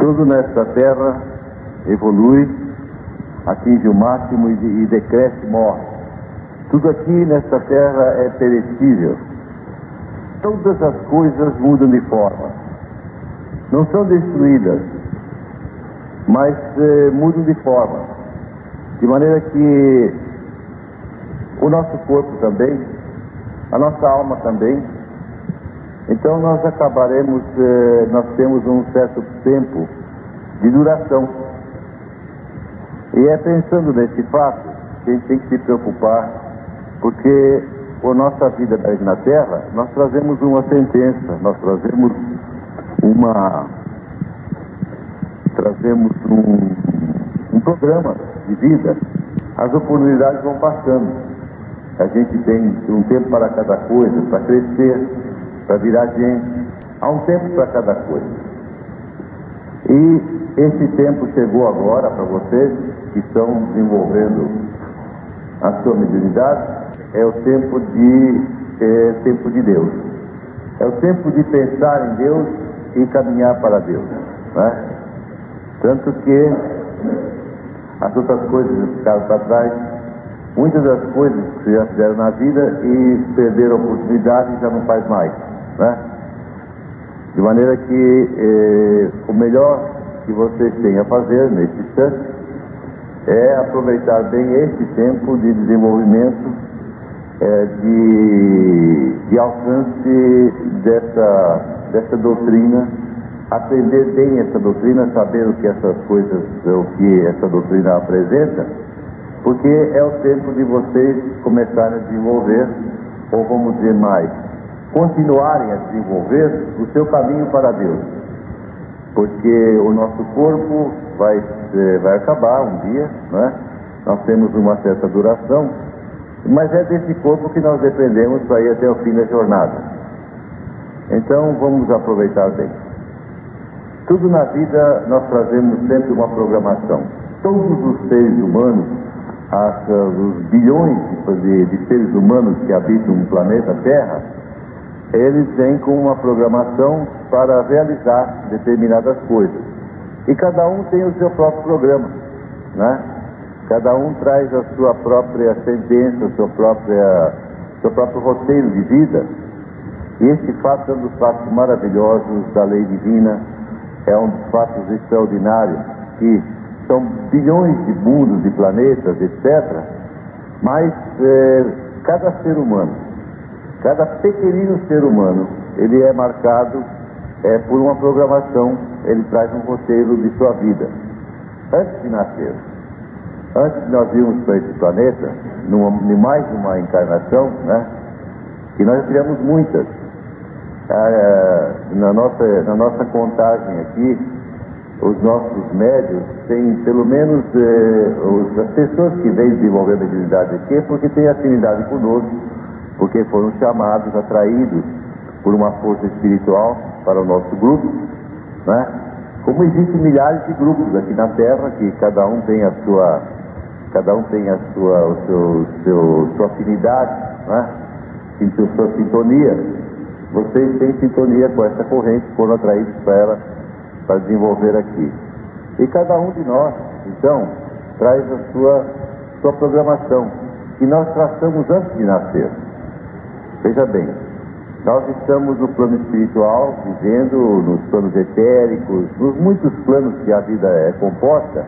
Tudo nesta terra evolui, atinge o máximo e, e decresce, morre. Tudo aqui nesta terra é perecível. Todas as coisas mudam de forma. Não são destruídas, mas eh, mudam de forma. De maneira que o nosso corpo também, a nossa alma também, então nós acabaremos, eh, nós temos um certo tempo de duração. E é pensando nesse fato que a gente tem que se preocupar, porque por nossa vida na Terra, nós trazemos uma sentença, nós trazemos uma. trazemos um, um programa de vida. As oportunidades vão passando. A gente tem um tempo para cada coisa, para crescer, para virar gente. Há um tempo para cada coisa. E esse tempo chegou agora para vocês que estão desenvolvendo a sua mediunidade. É o tempo de é, tempo de Deus. É o tempo de pensar em Deus e caminhar para Deus. Né? Tanto que as outras coisas ficaram para trás. Muitas das coisas que já fizeram na vida e perderam a oportunidade já não faz mais. Né? De maneira que eh, o melhor que vocês têm a fazer nesse instante é aproveitar bem esse tempo de desenvolvimento, eh, de, de alcance dessa, dessa doutrina, aprender bem essa doutrina, saber o que essas coisas, o que essa doutrina apresenta, porque é o tempo de vocês começarem a desenvolver, ou vamos dizer mais, continuarem a desenvolver o seu caminho para Deus. Porque o nosso corpo vai, vai acabar um dia, né? nós temos uma certa duração, mas é desse corpo que nós dependemos para ir até o fim da jornada. Então vamos aproveitar bem. Tudo na vida nós trazemos sempre uma programação. Todos os seres humanos, as, os bilhões de, de seres humanos que habitam o planeta Terra, eles vêm com uma programação para realizar determinadas coisas. E cada um tem o seu próprio programa, né? Cada um traz a sua própria sentença, o seu, própria, seu próprio roteiro de vida. E esse fato é um dos fatos maravilhosos da lei divina, é um dos fatos extraordinários, que são bilhões de mundos, de planetas, etc. Mas eh, cada ser humano Cada pequenino ser humano, ele é marcado é, por uma programação, ele traz um roteiro de sua vida. Antes de nascer, antes de nós virmos para esse planeta, numa, em mais uma encarnação, né? E nós criamos muitas. Ah, na, nossa, na nossa contagem aqui, os nossos médios têm pelo menos eh, os, as pessoas que vêm desenvolver a mediunidade aqui é porque têm afinidade conosco porque foram chamados, atraídos por uma força espiritual para o nosso grupo, né? Como existem milhares de grupos aqui na Terra que cada um tem a sua, cada um tem a sua, o seu, seu sua afinidade, né? Sua sintonia. Vocês têm sintonia com essa corrente, foram atraídos para ela para desenvolver aqui. E cada um de nós, então, traz a sua, sua programação, que nós traçamos antes de nascer. Veja bem, nós estamos no plano espiritual, vivendo nos planos etéricos, nos muitos planos que a vida é composta.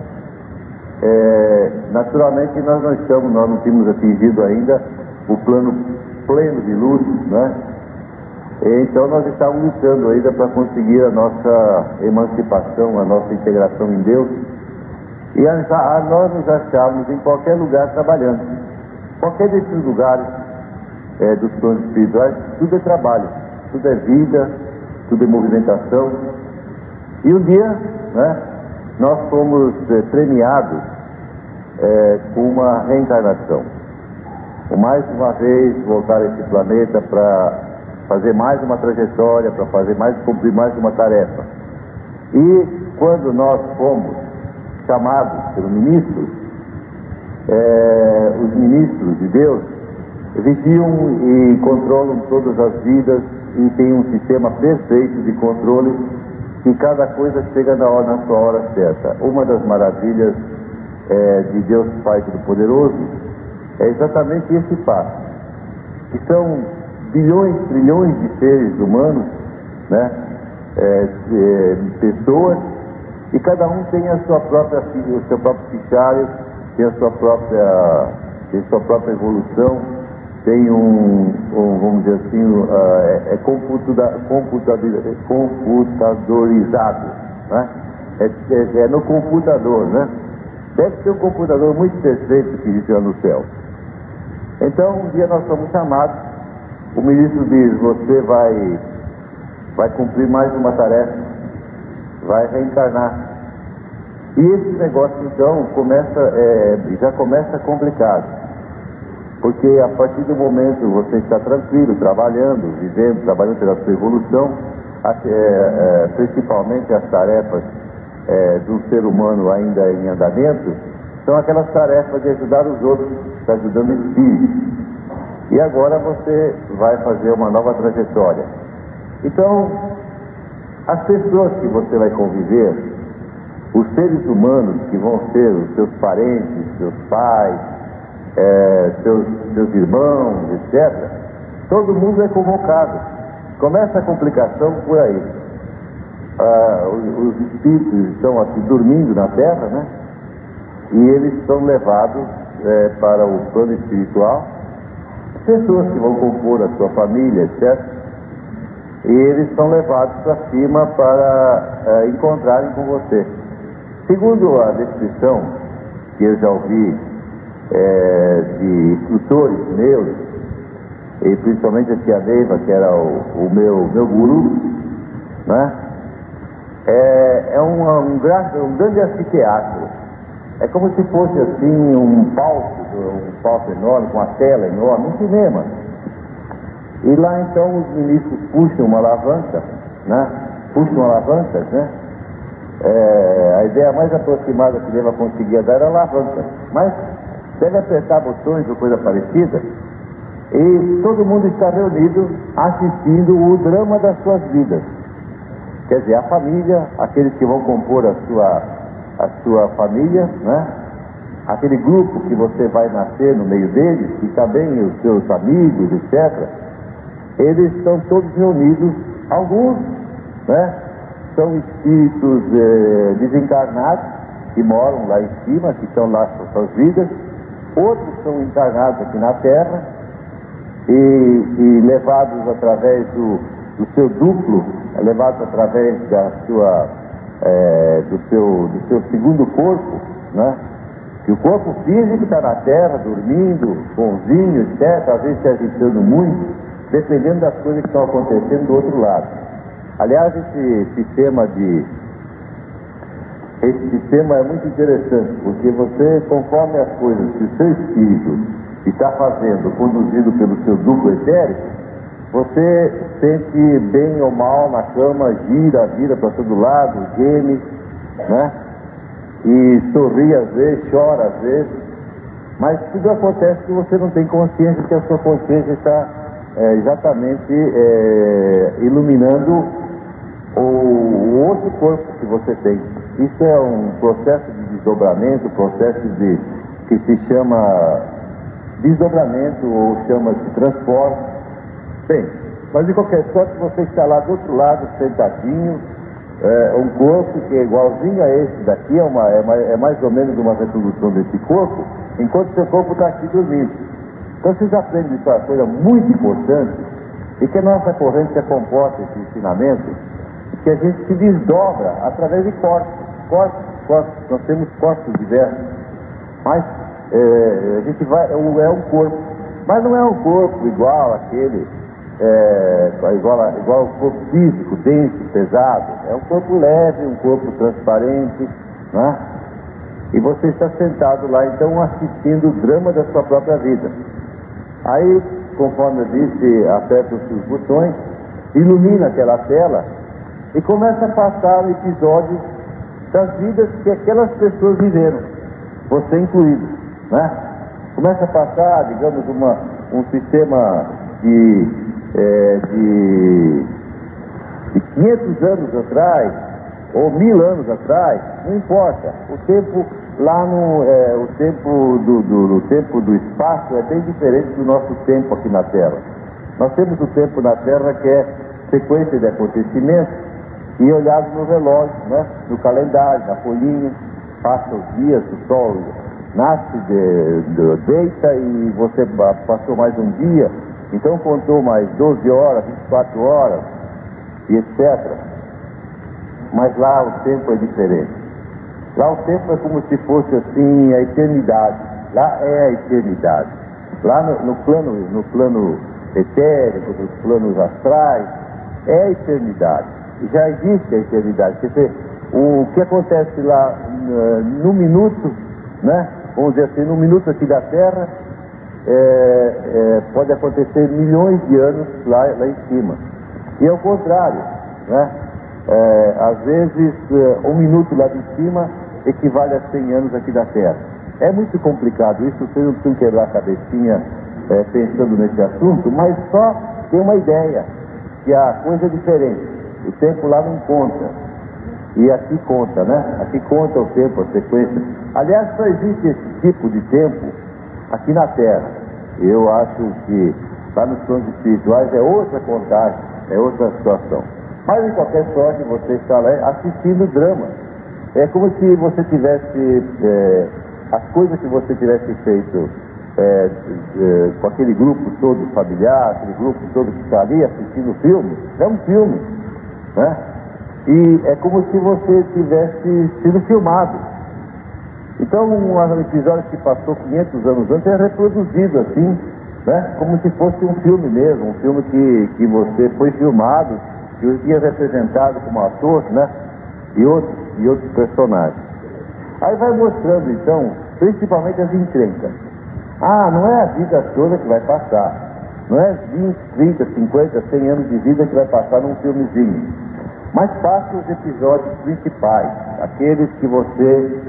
É, naturalmente nós não estamos, nós não temos atingido ainda o plano pleno de luz, né? Então nós estamos lutando ainda para conseguir a nossa emancipação, a nossa integração em Deus. E a, a nós nos achamos em qualquer lugar trabalhando. Qualquer desses lugares é, dos planos espirituais, tudo é trabalho, tudo é vida, tudo é movimentação. E um dia, né, nós fomos é, premiados é, com uma reencarnação. Mais uma vez voltar a esse planeta para fazer mais uma trajetória, para fazer mais, cumprir mais uma tarefa. E quando nós fomos chamados pelo ministro, é, os ministros de Deus vigiam e controlam todas as vidas e têm um sistema perfeito de controle que cada coisa chega na, hora, na sua hora certa. Uma das maravilhas é, de Deus Pai Todo-Poderoso é exatamente esse passo, que são bilhões, trilhões de seres humanos, né? É, é, pessoas, e cada um tem a sua própria, o seu próprio fichário, tem a sua própria, tem a sua própria evolução, tem um, um vamos dizer assim, uh, é, é computa, computadorizado, né? É, é, é, no computador, né? Deve ser um computador muito perfeito que existe lá no céu. Então, um dia nós somos chamados, o ministro diz, você vai, vai cumprir mais uma tarefa, vai reencarnar. E esse negócio então começa, é, já começa complicado. Porque a partir do momento você está tranquilo, trabalhando, vivendo, trabalhando pela sua evolução, é, é, principalmente as tarefas é, do ser humano ainda em andamento, são aquelas tarefas de ajudar os outros, está ajudando o espírito. E agora você vai fazer uma nova trajetória. Então, as pessoas que você vai conviver, os seres humanos que vão ser os seus parentes, seus pais, é, seus, seus irmãos, etc., todo mundo é convocado. Começa a complicação por aí. Ah, os, os, espíritos estão aqui dormindo na terra, né? E eles são levados é, para o plano espiritual. Pessoas que vão compor a sua família, etc. E eles são levados para cima para é, encontrarem com você. Segundo a descrição que eu já ouvi é, de instrutores meus, e principalmente a tia Neiva, que era o, o meu, meu guru, né? é, é um, um, um grande anfiteatro. É como se fosse assim um palco, um palco enorme, com uma tela enorme, um cinema. E lá então os ministros puxam uma alavanca, né? Puxam alavancas, né? É, a ideia mais aproximada que Neva conseguia dar era alavanca. Mas deve apertar botões ou coisa parecida, e todo mundo está reunido assistindo o drama das suas vidas. Quer dizer, a família, aqueles que vão compor a sua, a sua família, né? aquele grupo que você vai nascer no meio deles, e também os seus amigos, etc., eles estão todos reunidos, alguns né? são espíritos eh, desencarnados que moram lá em cima, que estão lá com suas vidas, outros são encarnados aqui na Terra e, e levados através do, do, seu duplo, levados através da sua, é, do, seu, do seu segundo corpo, né? que o corpo físico está na Terra, dormindo, bonzinho, etc., às vezes se agitando muito, dependendo das coisas que estão acontecendo do outro lado. Aliás, esse sistema de esse sistema é muito interessante, porque você, conforme as coisas que o seu espírito está fazendo, conduzido pelo seu duplo etérico, você sente bem ou mal na cama, gira, vira para todo lado, geme, né? E sorri às vezes, chora às vezes, mas tudo acontece que você não tem consciência que a sua consciência está é, exatamente é, iluminando o, o outro corpo que você tem. Isso é um processo de desdobramento, processo de que se chama desdobramento ou chama-se transporte. Bem, mas de qualquer sorte você está lá do outro lado, sentadinho, é, um corpo que é igualzinho a esse daqui, é, uma, é, mais, é mais ou menos uma reprodução desse corpo, enquanto seu corpo está aqui dormindo. Então vocês aprendem isso, é uma coisa muito importante, e que a nossa corrente comporta esse ensinamento, que a gente se desdobra através de corpos corpos, nós temos corpos diversos, mas é, a gente vai, é um corpo, mas não é um corpo igual aquele, é, igual, igual ao corpo físico, denso, pesado, é um corpo leve, um corpo transparente, né? E você está sentado lá então assistindo o drama da sua própria vida. Aí, conforme eu disse, aperta os botões, ilumina aquela tela e começa a passar episódios das vidas que aquelas pessoas viveram, você incluído. Né? Começa a passar, digamos, uma, um sistema de, é, de, de 500 anos atrás, ou mil anos atrás, não importa. O tempo lá no. É, o tempo do, do, do, tempo do espaço é bem diferente do nosso tempo aqui na Terra. Nós temos o tempo na Terra que é sequência de acontecimentos e olhado no relógio, né? no calendário, na folhinha, passa os dias, o sol nasce, de, de, deita e você passou mais um dia, então contou mais 12 horas, 24 horas e etc. Mas lá o tempo é diferente. Lá o tempo é como se fosse assim a eternidade. Lá é a eternidade. Lá no, no plano, no plano etérico, nos planos astrais, é a eternidade. Já existe a eternidade. Quer dizer, o que acontece lá uh, no minuto, né? Vamos dizer assim, no minuto aqui da Terra, é, é, pode acontecer milhões de anos lá, lá em cima. E ao contrário, né? É, às vezes um minuto lá de cima equivale a 100 anos aqui da Terra. É muito complicado isso, vocês não precisam quebrar a cabecinha é, pensando nesse assunto, mas só tem uma ideia, que a coisa é diferente. O tempo lá não conta. E aqui conta, né? Aqui conta o tempo, a sequência. Aliás, só existe esse tipo de tempo aqui na Terra. Eu acho que lá nos planos espirituais é outra contagem, é outra situação. Mas em qualquer sorte você está lá assistindo drama. É como se você tivesse é, as coisas que você tivesse feito é, é, com aquele grupo todo familiar, aquele grupo todo que está ali assistindo o filme, é um filme. Né? E é como se você tivesse sido filmado. Então, um episódio que passou 500 anos antes é reproduzido assim, né? como se fosse um filme mesmo, um filme que, que você foi filmado, que os dias representado como ator, né? E outros, e outros personagens. Aí vai mostrando, então, principalmente as encrencas. Ah, não é a vida toda que vai passar. Não é 20, 30, 50, 100 anos de vida que vai passar num filmezinho. Mas passa os episódios principais, aqueles que você,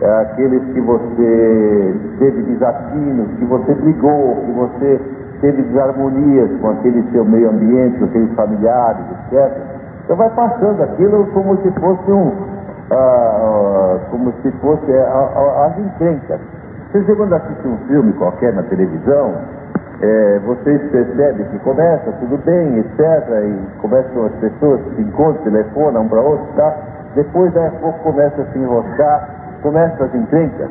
é, aqueles que você teve desafinos, que você brigou, que você teve desarmonias com aquele seu meio ambiente, com aqueles familiares, etc. Então vai passando aquilo como se fosse um, ah, ah, como se fosse ah, as encrencas. Vocês quando assistem um filme qualquer na televisão, é, vocês percebem que começa tudo bem, etc. E começam as pessoas se encontram, telefonam um para outro, tá? Depois, daí a pouco, começa a se enroscar, começam as encrencas.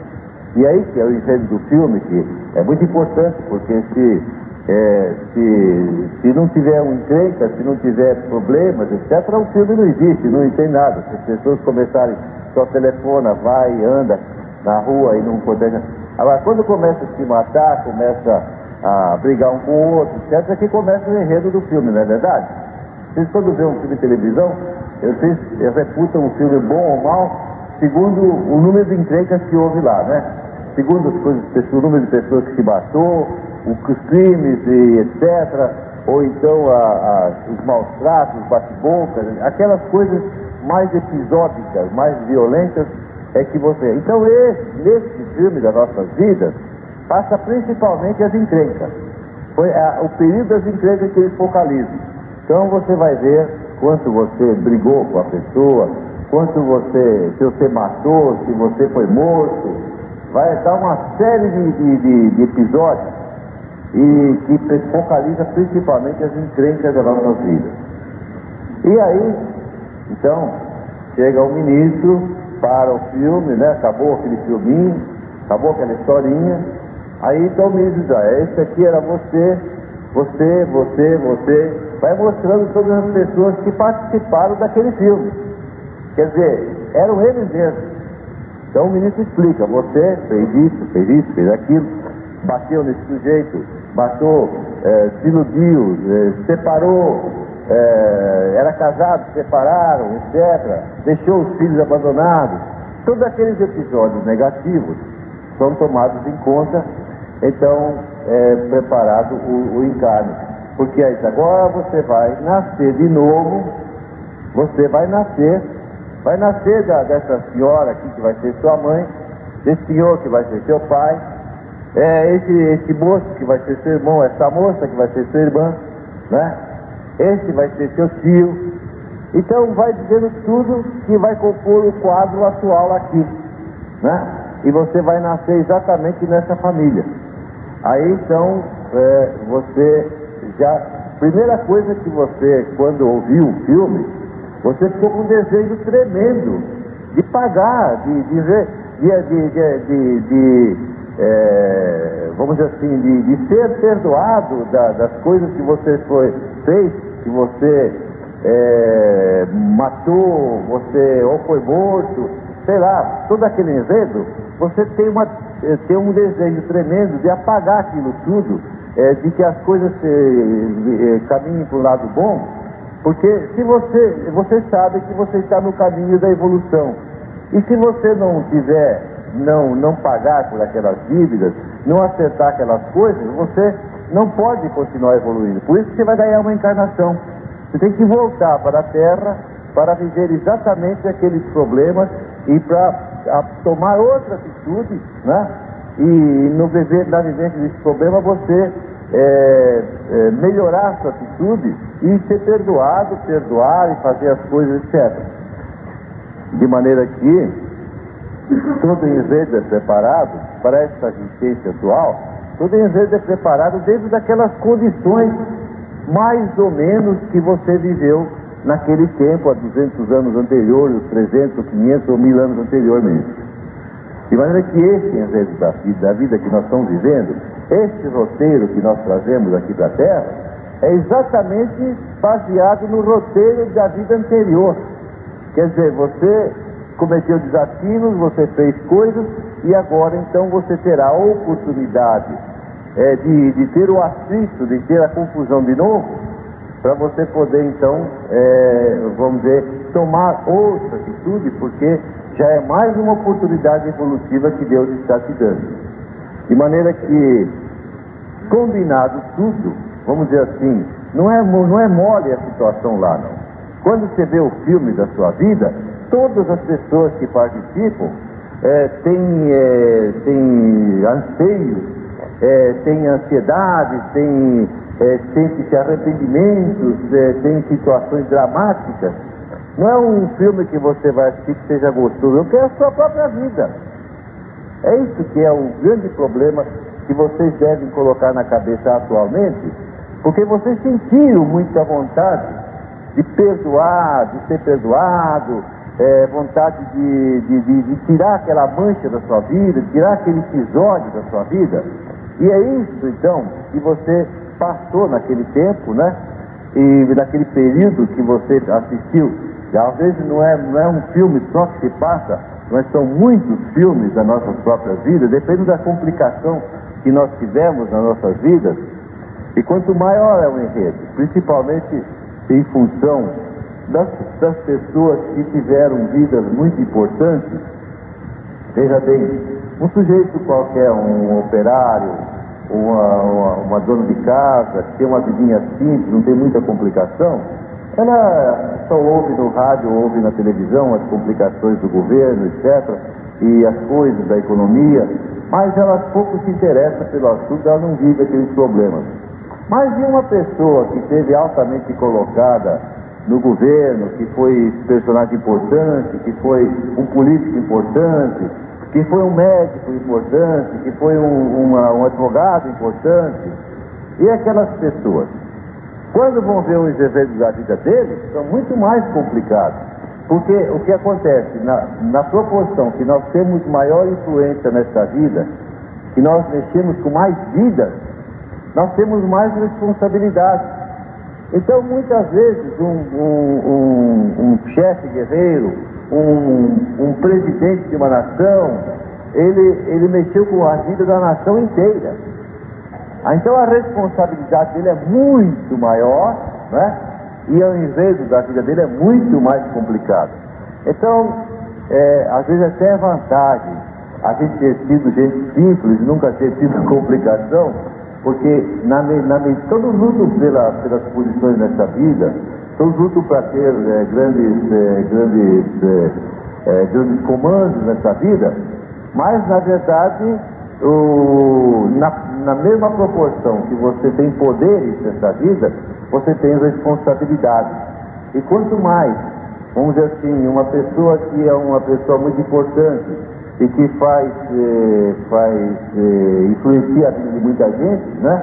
E aí que é o enredo do filme, que é muito importante, porque se, é, se, se não tiver um encrenca, se não tiver problemas, etc., o filme não existe, não tem nada. Se as pessoas começarem, só telefona, vai, anda na rua e não poder Agora, quando começa a se matar, começa a brigar um com o outro, etc., é que começa o enredo do filme, não é verdade? Vocês, quando um filme de televisão, vocês reputam um filme bom ou mal segundo o número de encrencas que houve lá, né? Segundo as coisas, o número de pessoas que se matou, os crimes e etc., ou então a, a, os maus tratos, os bate-bocas, aquelas coisas mais episódicas, mais violentas é que você. Então, esse, nesse filme das nossas vidas, passa principalmente as encrencas. Foi a, o período das encrencas que ele focaliza. Então, você vai ver quanto você brigou com a pessoa, quanto você, se você matou, se você foi morto. Vai dar uma série de, de, de, de episódios e que focaliza principalmente as encrencas das nossas vidas. E aí, então, chega o ministro para o filme, né? Acabou aquele filminho, acabou aquela historinha. Aí então diz, ah, esse aqui era você, você, você, você. Vai mostrando todas as pessoas que participaram daquele filme. Quer dizer, eram eles mesmos. Então o ministro explica, você fez isso, fez isso, fez aquilo, bateu nesse sujeito, matou, é, se iludiu, é, separou, é, era casado, separaram, etc., deixou os filhos abandonados. Todos aqueles episódios negativos são tomados em conta, então é preparado o, o encarne. Porque aí agora você vai nascer de novo, você vai nascer, vai nascer da, dessa senhora aqui que vai ser sua mãe, desse senhor que vai ser seu pai, é, esse, esse moço que vai ser seu irmão, essa moça que vai ser sua irmã, né? Esse vai ser seu tio, Então vai dizendo tudo que vai compor o quadro atual aqui, né? E você vai nascer exatamente nessa família. Aí então é, você já. Primeira coisa que você, quando ouviu o filme, você ficou com um desejo tremendo de pagar, de, de, de, de, de é, vamos dizer assim, de, de ser perdoado da, das coisas que você foi, fez, que você é, matou, você ou foi morto, sei lá, todo aquele enredo, você tem, uma, é, tem um desejo tremendo de apagar aquilo tudo, é, de que as coisas é, caminhem para o lado bom, porque se você, você sabe que você está no caminho da evolução. E se você não tiver, não, não pagar por aquelas dívidas, não acertar aquelas coisas, você não pode continuar evoluindo. Por isso que você vai ganhar uma encarnação. Você tem que voltar para a Terra para viver exatamente aqueles problemas e para tomar outra atitude, né? E no viver, na vivência desse problema você é, é, melhorar sua atitude e ser perdoado, perdoar e fazer as coisas, etc. De maneira que todo enredo é preparado para essa existência atual, todo enredo é preparado dentro daquelas condições mais ou menos que você viveu naquele tempo, há 200 anos anteriores, 300, 500 ou 1000 anos anteriormente. De maneira que esse enredo da vida, da vida que nós estamos vivendo, este roteiro que nós trazemos aqui para a Terra, é exatamente baseado no roteiro da vida anterior. Quer dizer, você cometeu desafios, você fez coisas e agora então você terá a oportunidade é, de, de ter o atrito, de ter a confusão de novo, para você poder então, é, vamos dizer, tomar outra atitude, porque já é mais uma oportunidade evolutiva que Deus está te dando. De maneira que, combinado tudo, vamos dizer assim, não é, não é mole a situação lá, não. Quando você vê o filme da sua vida, todas as pessoas que participam é, têm, é, têm anseios, é, têm ansiedades, têm, é, sente-se arrependimentos, é, têm situações dramáticas. Não é um filme que você vai assistir que seja gostoso, eu quero a sua própria vida. É isso que é o grande problema que vocês devem colocar na cabeça atualmente, porque vocês sentiram muita vontade de perdoar, de ser perdoado, é, vontade de, de, de, de, tirar aquela mancha da sua vida, tirar aquele episódio da sua vida. E é isso, então, que você passou naquele tempo, né? E naquele período que você assistiu. E às vezes não é, não é um filme só que se passa, mas são muitos filmes da nossa própria vida, depende da complicação que nós tivemos nas nossas vidas. E quanto maior é o enredo, principalmente em função das, das pessoas que tiveram vidas muito importantes, veja bem, um sujeito qualquer, um operário, uma, uma, uma dona de casa, que tem uma vidinha simples, não tem muita complicação, ela só ouve no rádio, ouve na televisão as complicações do governo, etc., e as coisas da economia, mas ela pouco se interessa pelo assunto, ela não vive aqueles problemas. Mas e uma pessoa que esteve altamente colocada no governo, que foi personagem importante, que foi um político importante, que foi um médico importante, que foi um, uma, um advogado importante. E aquelas pessoas, quando vão ver os eventos da vida deles, são muito mais complicados. Porque o que acontece, na, na proporção que nós temos maior influência nesta vida, que nós mexemos com mais vidas, nós temos mais responsabilidade. Então, muitas vezes, um, um, um, um chefe guerreiro, um, presidente de uma nação, ele, ele mexeu com a vida da nação inteira. Ah, então, a responsabilidade dele é muito maior, né? e o enredo da vida dele é muito mais complicado. Então, é, às vezes até é vantagem a gente ter sido gente simples, nunca ter tido complicação, porque na, na, todos lutam pela, pelas posições nessa vida, todos lutam para ter é, grandes, é, grandes, é, grandes comandos nessa vida, mas na verdade, o, na, na mesma proporção que você tem poderes nessa vida, você tem responsabilidade. E quanto mais, vamos dizer assim, uma pessoa que é uma pessoa muito importante e que faz, eh, faz eh, a vida de muita gente, né?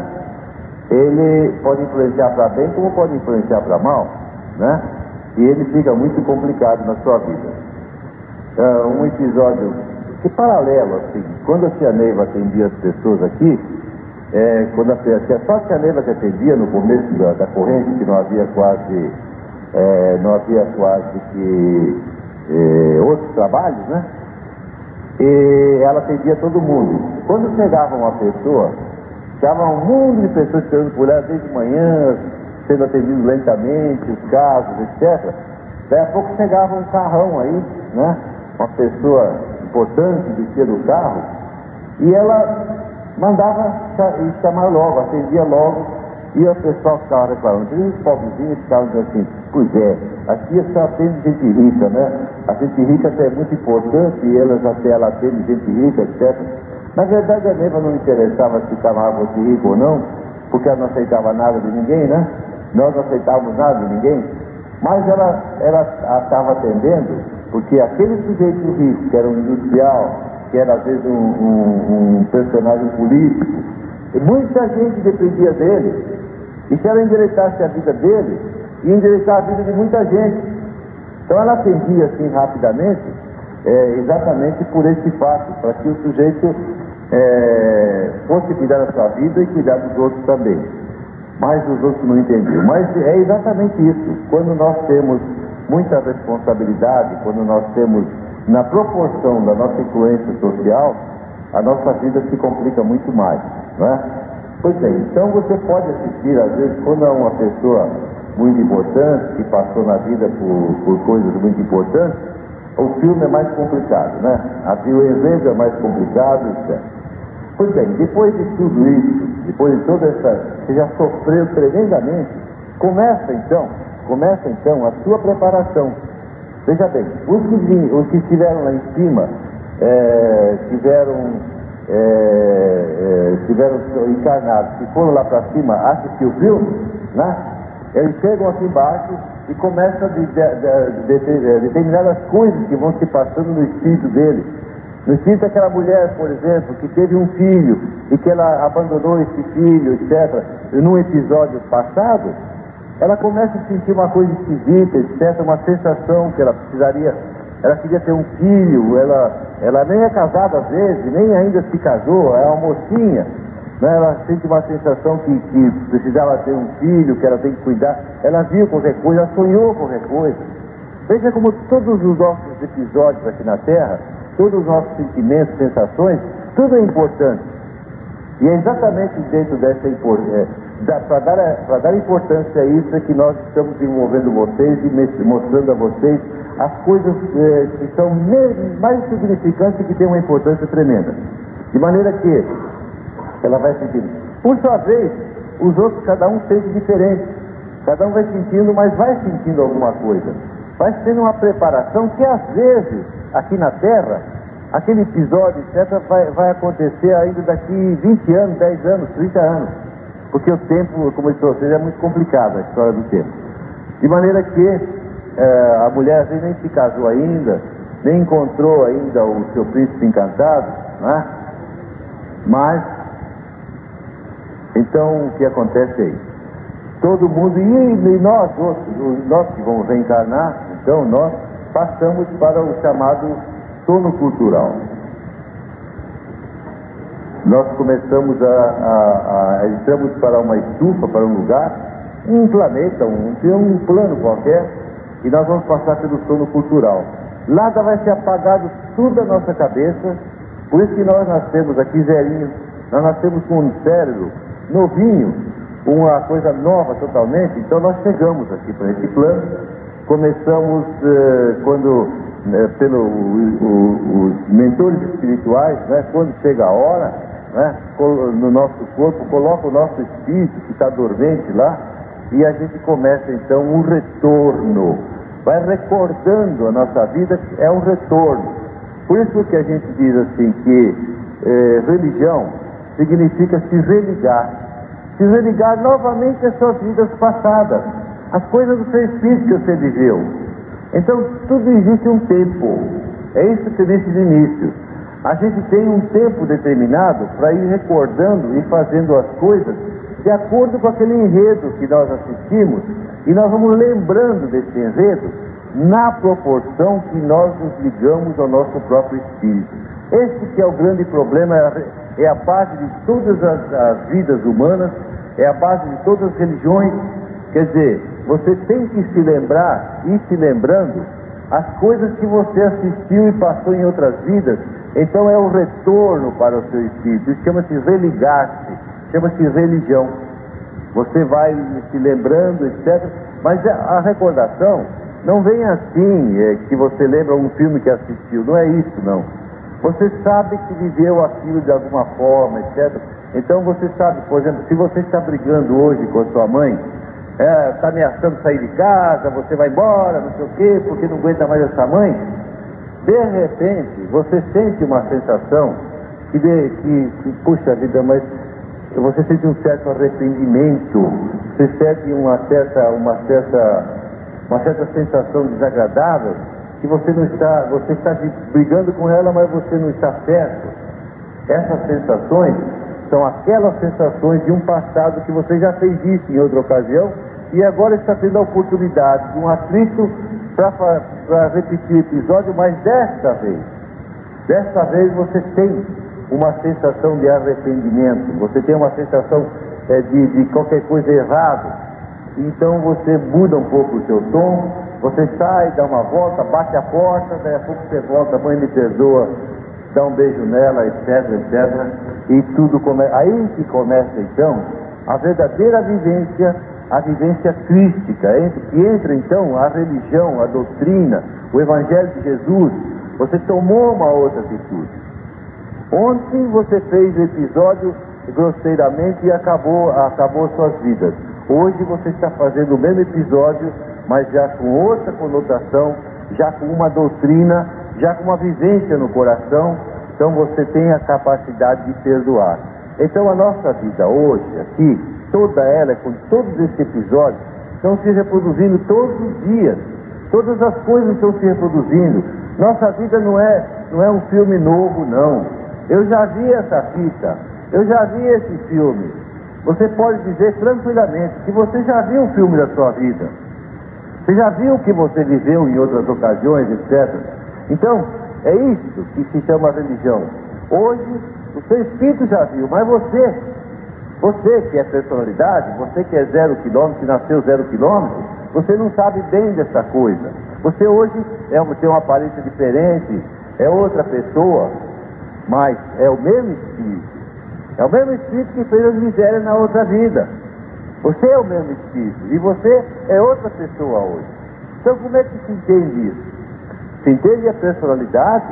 Ele pode influenciar para bem como pode influenciar para mal, né? E ele fica muito complicado na sua vida. Uh, um episódio que paralelo, assim, quando a tia Neiva atendia as pessoas aqui, é, quando a, a, só a tia Neiva que atendia no começo da, da corrente, que não havia quase, é, não havia quase que é, outros trabalhos, né? E ela atendia todo mundo. Quando chegava uma pessoa, estava um mundo de pessoas esperando por ela desde manhã, sendo atendido lentamente, os casos, etc. Daí a pouco chegava um carrão aí, né? Uma pessoa importante descia do carro e ela mandava chamar logo, atendia logo, e o pessoal ficava reclamando. E os pobrezinhos ficavam dizendo assim, pois é, aqui só atende gente rica, né? A gente rica até é muito importante e elas até ela atende gente rica, etc. Na verdade a Neva não interessava se camarada fosse rico ou não, porque ela não aceitava nada de ninguém, né? Nós não aceitávamos nada de ninguém, mas ela estava atendendo porque aquele sujeito rico, que era um industrial, que era às vezes um, um, um personagem político, muita gente dependia dele. E se ela endireitasse a vida dele, ia endireitar a vida de muita gente. Então ela atendia assim rapidamente, é, exatamente por esse fato, para que o sujeito é, fosse cuidar da sua vida e cuidar dos outros também. Mas os outros não entendiam. Mas é exatamente isso. Quando nós temos muita responsabilidade, quando nós temos, na proporção da nossa influência social, a nossa vida se complica muito mais. Né? Pois bem, então você pode assistir, às vezes, quando é uma pessoa muito importante, que passou na vida por, por coisas muito importantes, o filme é mais complicado, né? O exemplo é mais complicado, etc. Pois bem, depois de tudo isso, depois de toda essa. Você já sofreu tremendamente, começa então Começa então a sua preparação. Veja bem, os que, os que estiveram lá em cima, é, tiveram, é, é, tiveram encarnados, que foram lá para cima assistir o filme, né? eles chegam aqui embaixo e começam de, de, de, determinar as coisas que vão se passando no espírito dele. No espírito daquela mulher, por exemplo, que teve um filho e que ela abandonou esse filho, etc., num episódio passado, ela começa a sentir uma coisa esquisita, etc., uma sensação que ela precisaria, ela queria ter um filho, ela, ela nem é casada às vezes, nem ainda se casou, é uma mocinha, né? ela sente uma sensação que, que precisava ter um filho, que ela tem que cuidar, ela viu qualquer coisa, ela sonhou qualquer coisa. Veja como todos os nossos episódios aqui na Terra, todos os nossos sentimentos, sensações, tudo é importante. E é exatamente dentro dessa importância é, para dar, dar importância a isso é que nós estamos desenvolvendo vocês e mostrando a vocês as coisas eh, que são mais significantes e que têm uma importância tremenda. De maneira que ela vai sentindo. Por sua vez, os outros, cada um sente diferente. Cada um vai sentindo, mas vai sentindo alguma coisa. Vai tendo uma preparação que às vezes, aqui na Terra, aquele episódio, etc., vai, vai acontecer ainda daqui 20 anos, 10 anos, 30 anos. Porque o tempo, como eu disse vocês, é muito complicado a história do tempo. De maneira que é, a mulher às vezes nem se casou ainda, nem encontrou ainda o seu príncipe encantado, né? Mas, então o que acontece aí? Todo mundo, e, e nós outros, nós que vamos reencarnar, então nós passamos para o chamado sono cultural. Nós começamos a, a, a, entramos para uma estufa, para um lugar, um planeta, um, um plano qualquer, e nós vamos passar pelo sono cultural. Nada vai ser apagado tudo da nossa cabeça, por isso que nós nascemos aqui zerinhos, nós nascemos com um cérebro novinho, uma coisa nova totalmente, então nós chegamos aqui para esse plano, começamos eh, quando, eh, pelo os mentores espirituais, né, quando chega a hora, né, no nosso corpo, coloca o nosso espírito que está dormente lá, e a gente começa então um retorno. Vai recordando a nossa vida, é um retorno. Por isso que a gente diz assim que eh, religião significa se religar. Se religar novamente às suas vidas passadas. As coisas do seu espírito que você viveu. Então, tudo existe um tempo. É isso que eu disse de início. A gente tem um tempo determinado para ir recordando e fazendo as coisas de acordo com aquele enredo que nós assistimos e nós vamos lembrando desse enredo na proporção que nós nos ligamos ao nosso próprio espírito. Esse que é o grande problema, é a base de todas as, as vidas humanas, é a base de todas as religiões. Quer dizer, você tem que se lembrar e se lembrando as coisas que você assistiu e passou em outras vidas. Então é o retorno para o seu espírito. Isso chama-se religar-se, chama-se religião. Você vai se lembrando, etc. Mas a recordação não vem assim, é, que você lembra um filme que assistiu. Não é isso, não. Você sabe que viveu aquilo de alguma forma, etc. Então você sabe, por exemplo, se você está brigando hoje com a sua mãe, está é, tá ameaçando sair de casa, você vai embora, não sei o quê, porque não aguenta mais essa mãe, de repente você sente uma sensação que, de, que, que puxa vida, mas você sente um certo arrependimento, você sente uma certa, uma certa, uma certa sensação desagradável que você não está, você está brigando com ela, mas você não está certo. Essas sensações são aquelas sensações de um passado que você já fez isso em outra ocasião e agora está tendo a oportunidade de um atrito para repetir o episódio, mas desta vez, desta vez você tem uma sensação de arrependimento, você tem uma sensação é, de, de qualquer coisa errada, então você muda um pouco o seu tom, você sai, dá uma volta, bate a porta, daí a pouco você volta, mãe me perdoa, dá um beijo nela, etc, etc, e tudo começa. Aí que começa então a verdadeira vivência, a vivência crística, que entra então a religião, a doutrina, o evangelho de Jesus. Você tomou uma outra atitude. Ontem você fez o episódio grosseiramente e acabou, acabou suas vidas. Hoje você está fazendo o mesmo episódio, mas já com outra conotação, já com uma doutrina, já com uma vivência no coração. Então você tem a capacidade de perdoar. Então a nossa vida hoje, aqui, toda ela, com todos esses episódios, estão se reproduzindo todos os dias. Todas as coisas estão se reproduzindo. Nossa vida não é, não é um filme novo, não. Eu já vi essa fita, eu já vi esse filme. Você pode dizer tranquilamente que você já viu um filme da sua vida. Você já viu o que você viveu em outras ocasiões, etc. Então, é isso que se chama religião. Hoje, o seu espírito já viu, mas você, você que é personalidade, você que é zero quilômetro, que nasceu zero quilômetro, você não sabe bem dessa coisa. Você hoje é, tem uma aparência diferente, é outra pessoa, mas é o mesmo espírito. É o mesmo espírito que fez as misérias na outra vida. Você é o mesmo espírito e você é outra pessoa hoje. Então como é que se entende isso? Entende a personalidade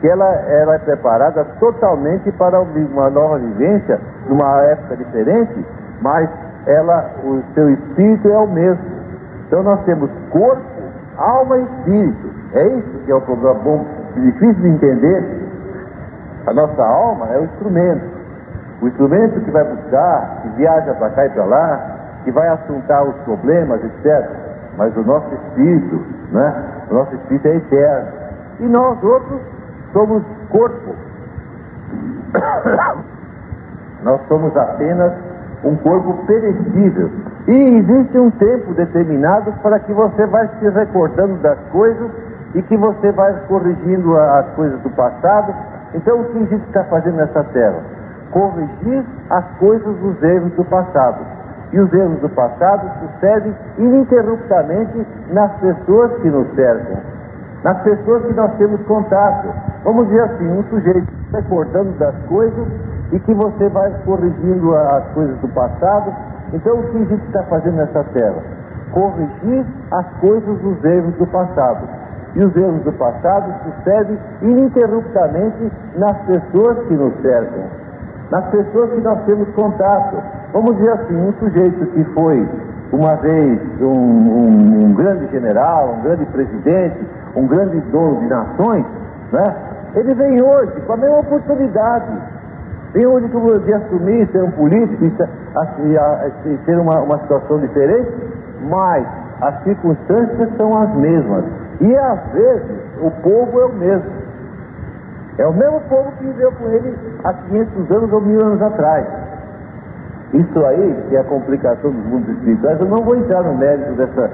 que ela, ela é preparada totalmente para uma nova vivência, numa época diferente, mas ela, o seu espírito é o mesmo. Então nós temos corpo, alma e espírito. É isso que é o problema bom, difícil de entender. A nossa alma é o instrumento. O instrumento que vai buscar, que viaja para cá e para lá, que vai assuntar os problemas, etc. Mas o nosso espírito, né? Nosso espírito é eterno. E nós outros somos corpo. nós somos apenas um corpo perecível. E existe um tempo determinado para que você vai se recordando das coisas e que você vai corrigindo as coisas do passado. Então o que a gente está fazendo nessa terra? corrigir as coisas dos erros do passado. E os erros do passado sucedem ininterruptamente nas pessoas que nos cercam, nas pessoas que nós temos contato. Vamos dizer assim, um sujeito recordando das coisas e que você vai corrigindo as coisas do passado. Então o que a gente está fazendo nessa terra? Corrigir as coisas dos erros do passado. E os erros do passado sucedem ininterruptamente nas pessoas que nos cercam nas pessoas que nós temos contato. Vamos dizer assim, um sujeito que foi uma vez um, um, um grande general, um grande presidente, um grande dono de nações, né? ele vem hoje com a mesma oportunidade. Vem hoje de assumir ser um político e, assim, ser uma, uma situação diferente, mas as circunstâncias são as mesmas. E às vezes o povo é o mesmo. É o mesmo povo que viveu com ele há 500 anos ou mil anos atrás. Isso aí, que é a complicação dos mundos espirituais, eu não vou entrar no mérito dessa,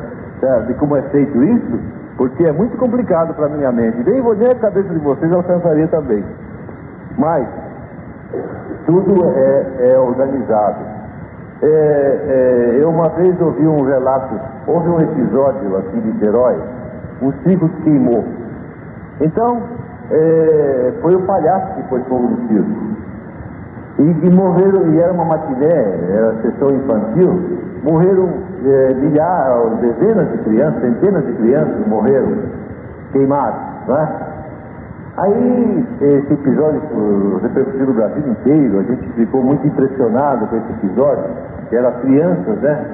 de como é feito isso, porque é muito complicado para a minha mente. Nem, nem a cabeça de vocês alcançaria também. Mas, tudo é, é organizado. É, é, eu uma vez ouvi um relato, houve um episódio aqui de Herói, um circo que queimou. Então, é, foi o palhaço que foi circo. E, e, morreram, e era uma matiné, era sessão infantil, morreram é, milhares, dezenas de crianças, centenas de crianças morreram queimados, não é? Aí esse episódio repercutiu no Brasil inteiro, a gente ficou muito impressionado com esse episódio, que eram crianças, né?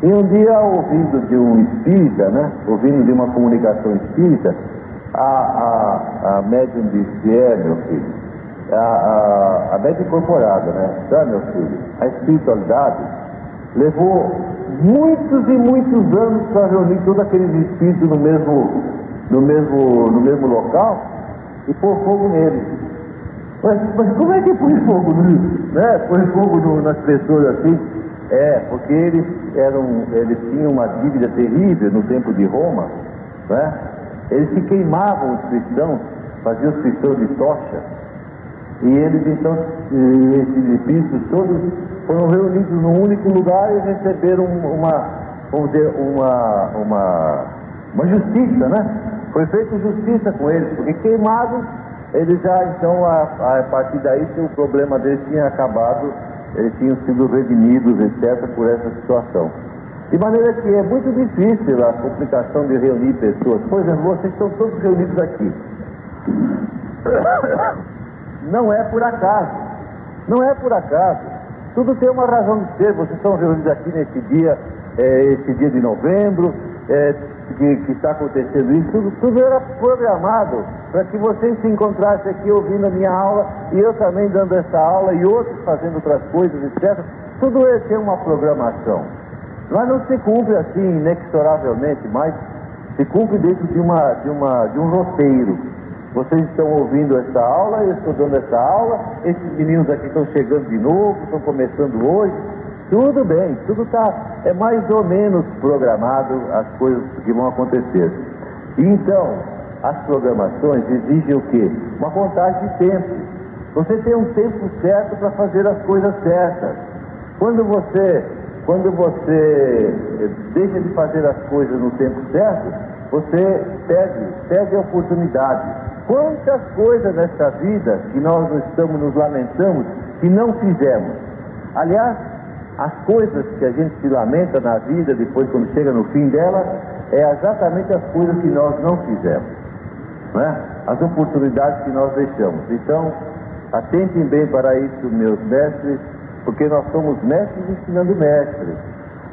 E um dia, ouvindo de um espírita, né? Ouvindo de uma comunicação espírita, a, a, a médium disse, é meu filho, a, a, a médium incorporada, né? Tá, meu filho, a espiritualidade levou muitos e muitos anos para reunir todos aqueles espíritos no mesmo, no mesmo, no mesmo local e pôr fogo neles. Mas, mas como é que põe fogo nisso? Né? Põe fogo no, nas pessoas assim? É, porque eles eram, eles tinham uma dívida terrível no tempo de Roma, né? Eles se queimavam os cristãos, faziam os cristãos de tocha, e eles então, esses espíritos todos foram reunidos num único lugar e receberam uma, vamos dizer, uma, uma, uma justiça, né? Foi feita justiça com eles, porque queimados, eles já então, a, a partir daí, o problema deles tinha acabado, eles tinham sido redimidos, etc., por essa situação. De maneira que é muito difícil a complicação de reunir pessoas. Por exemplo, vocês estão todos reunidos aqui. Não é por acaso. Não é por acaso. Tudo tem uma razão de ser. Vocês estão reunidos aqui nesse dia, é, esse dia de novembro, é, que, que, está acontecendo isso. Tudo, tudo era programado para que vocês se encontrassem aqui ouvindo a minha aula e eu também dando essa aula e outros fazendo outras coisas, etc. Tudo é tem uma programação. Mas não se cumpre assim inexoravelmente, mas se cumpre dentro de, uma, de, uma, de um roteiro. Vocês estão ouvindo essa aula, eu estou dando essa aula, esses meninos aqui estão chegando de novo, estão começando hoje. Tudo bem, tudo está, é mais ou menos programado as coisas que vão acontecer. Então, as programações exigem o quê? Uma contagem de tempo. Você tem um tempo certo para fazer as coisas certas. Quando você quando você eh, deixa de fazer as coisas no tempo certo, você perde, perde a oportunidade. Quantas coisas nesta vida que nós estamos nos lamentamos que não fizemos? Aliás, as coisas que a gente se lamenta na vida, depois quando chega no fim dela, é exatamente as coisas que nós não fizemos. Né? As oportunidades que nós deixamos. Então, atentem bem para isso, meus mestres, porque nós somos mestres ensinando mestres.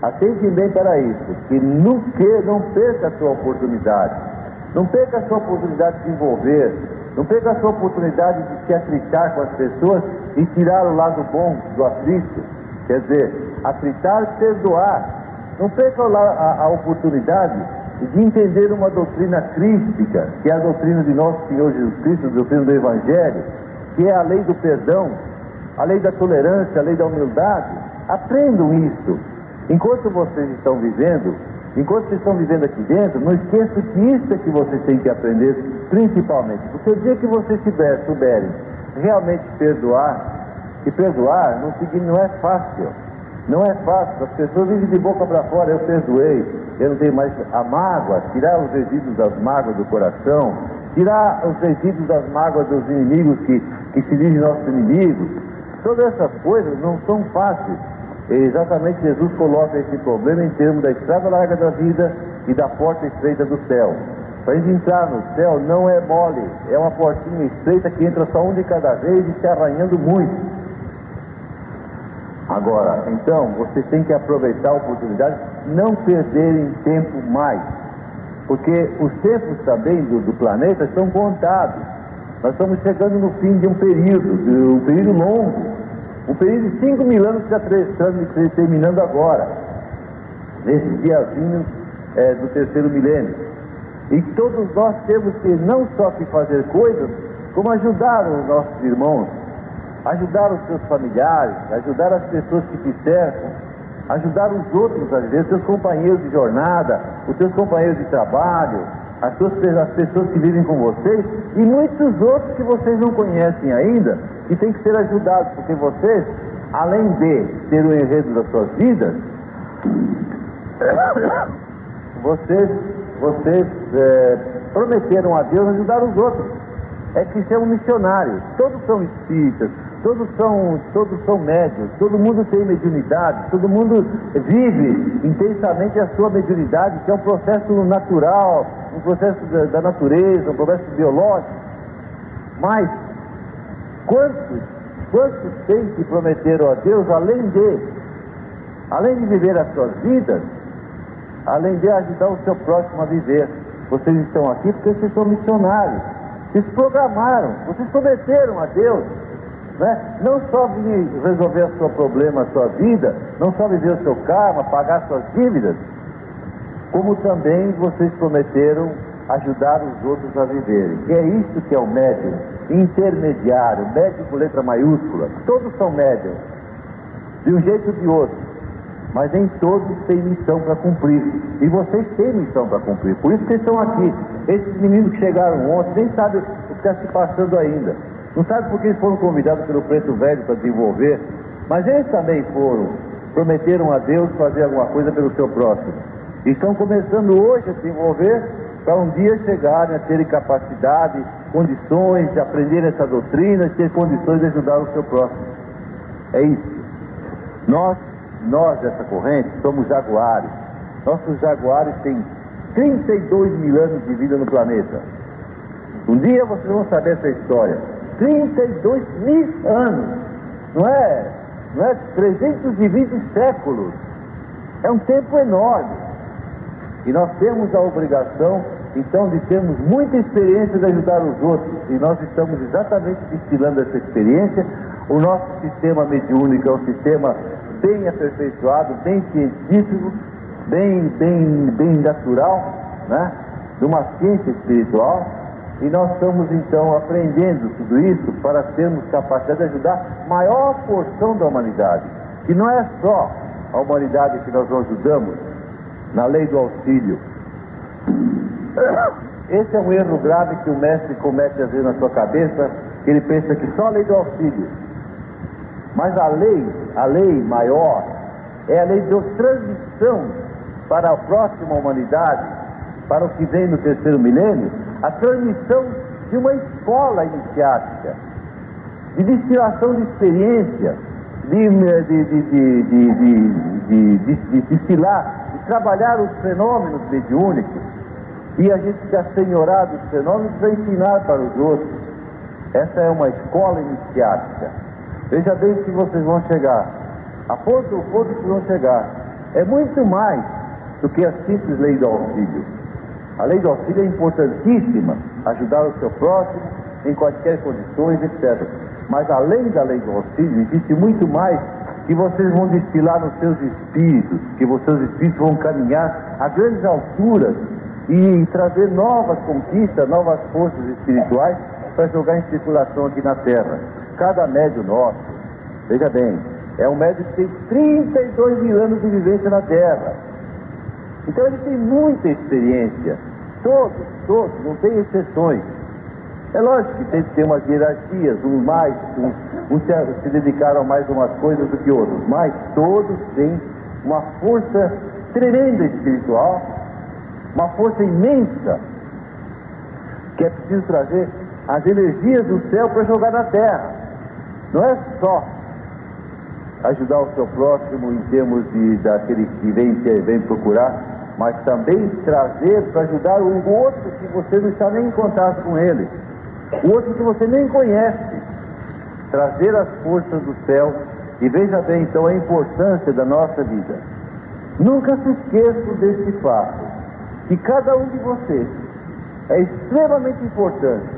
Atente bem para isso, que nunca não perca a sua oportunidade. Não perca a sua oportunidade de se envolver. Não perca a sua oportunidade de se atritar com as pessoas e tirar o lado bom do atrito. Quer dizer, atritar, perdoar. Não perca a, a oportunidade de entender uma doutrina crística, que é a doutrina de nosso Senhor Jesus Cristo, a doutrina do Evangelho, que é a lei do perdão, a lei da tolerância, a lei da humildade. Aprendam isso. Enquanto vocês estão vivendo, enquanto vocês estão vivendo aqui dentro, não esqueçam que isso é que vocês têm que aprender, principalmente. Porque o dia que vocês tiver, souberem realmente perdoar, e perdoar não, não é fácil. Não é fácil. As pessoas vivem de boca para fora, eu perdoei, eu não tenho mais a mágoa, tirar os resíduos das mágoas do coração, tirar os resíduos das mágoas dos inimigos que, que se dizem nossos inimigos, Todas essas coisas não são fáceis. E exatamente Jesus coloca esse problema em termos da estrada larga da vida e da porta estreita do céu. Para gente entrar no céu não é mole, é uma portinha estreita que entra só um de cada vez e se arranhando muito. Agora, então, vocês têm que aproveitar a oportunidade, não perderem tempo mais, porque os tempos também do, do planeta estão contados. Nós estamos chegando no fim de um período, um período longo, um período de 5 mil anos que está terminando agora. nesses diazinhos é, do terceiro milênio. E todos nós temos que não só que fazer coisas, como ajudar os nossos irmãos, ajudar os seus familiares, ajudar as pessoas que te cercam, ajudar os outros viver, os seus companheiros de jornada, os seus companheiros de trabalho, as, suas, as pessoas que vivem com vocês e muitos outros que vocês não conhecem ainda, que têm que ser ajudados, porque vocês, além de ter o enredo das suas vidas, vocês, vocês é, prometeram a Deus ajudar os outros. É que são missionários, todos são espíritas, todos são, todos são médios, todo mundo tem mediunidade, todo mundo vive intensamente a sua mediunidade, que é um processo natural, um processo da, da natureza, um processo biológico. Mas quantos, quantos têm que prometeram a Deus, além de, além de viver as suas vidas, além de ajudar o seu próximo a viver? Vocês estão aqui porque vocês são missionários. Vocês programaram, vocês prometeram a Deus né? Não só resolver o seu problema, a sua vida, não só viver o seu karma, pagar suas dívidas, como também vocês prometeram ajudar os outros a viverem. Que é isso que é o médium intermediário, médium com letra maiúscula. Todos são médiums, de um jeito ou de outro. Mas nem todos têm missão para cumprir. E vocês têm missão para cumprir. Por isso que estão aqui. Esses meninos que chegaram ontem nem sabem o que está se passando ainda. Não sabe por que eles foram convidados pelo preto velho para desenvolver, mas eles também foram, prometeram a Deus fazer alguma coisa pelo seu próximo. E estão começando hoje a desenvolver para um dia chegarem a terem capacidade, condições de aprender essa doutrina, de ter condições de ajudar o seu próximo. É isso. Nós, nós dessa corrente, somos jaguares. Nossos jaguares têm 32 mil anos de vida no planeta. Um dia vocês vão saber essa história. 32 mil anos. Não é, não é 320 séculos. É um tempo enorme. E nós temos a obrigação, então, de termos muita experiência de ajudar os outros. E nós estamos exatamente destilando essa experiência. O nosso sistema mediúnico é um sistema bem aperfeiçoado, bem científico, bem, bem, bem natural, né? de uma ciência espiritual e nós estamos então aprendendo tudo isso para termos capacidade de ajudar maior porção da humanidade. Que não é só a humanidade que nós ajudamos na lei do auxílio. Esse é um erro grave que o mestre comete às vezes na sua cabeça, que ele pensa que só a lei do auxílio. Mas a lei, a lei maior, é a lei de transmissão para a próxima humanidade, para o que vem no terceiro milênio, a transmissão de uma escola iniciática, de destilação de experiência, de, de, de, de, destilar, de trabalhar os fenômenos mediúnicos e a gente se assenhorar dos fenômenos para ensinar para os outros. Essa é uma escola iniciática. Veja bem que vocês vão chegar. A ponto, o ponto que vão chegar é muito mais do que a simples lei do auxílio. A lei do auxílio é importantíssima, ajudar o seu próximo em quaisquer condições, etc. Mas além da lei do auxílio, existe muito mais que vocês vão destilar nos seus espíritos, que os seus espíritos vão caminhar a grandes alturas e trazer novas conquistas, novas forças espirituais para jogar em circulação aqui na Terra. Cada médio nosso, veja bem, é um médio que tem 32 mil anos de vivência na Terra. Então ele tem muita experiência. Todos, todos, não tem exceções. É lógico que tem que ter umas hierarquias, uns mais, uns, uns se, se dedicaram mais a umas coisas do que outros, mas todos têm uma força tremenda espiritual, uma força imensa, que é preciso trazer as energias do céu para jogar na terra. Não é só ajudar o seu próximo em termos de daquele que vem, que vem procurar, mas também trazer para ajudar o outro que você não está nem em contato com ele, o outro que você nem conhece. Trazer as forças do céu e veja bem então a importância da nossa vida. Nunca se esqueçam desse fato, que cada um de vocês é extremamente importante.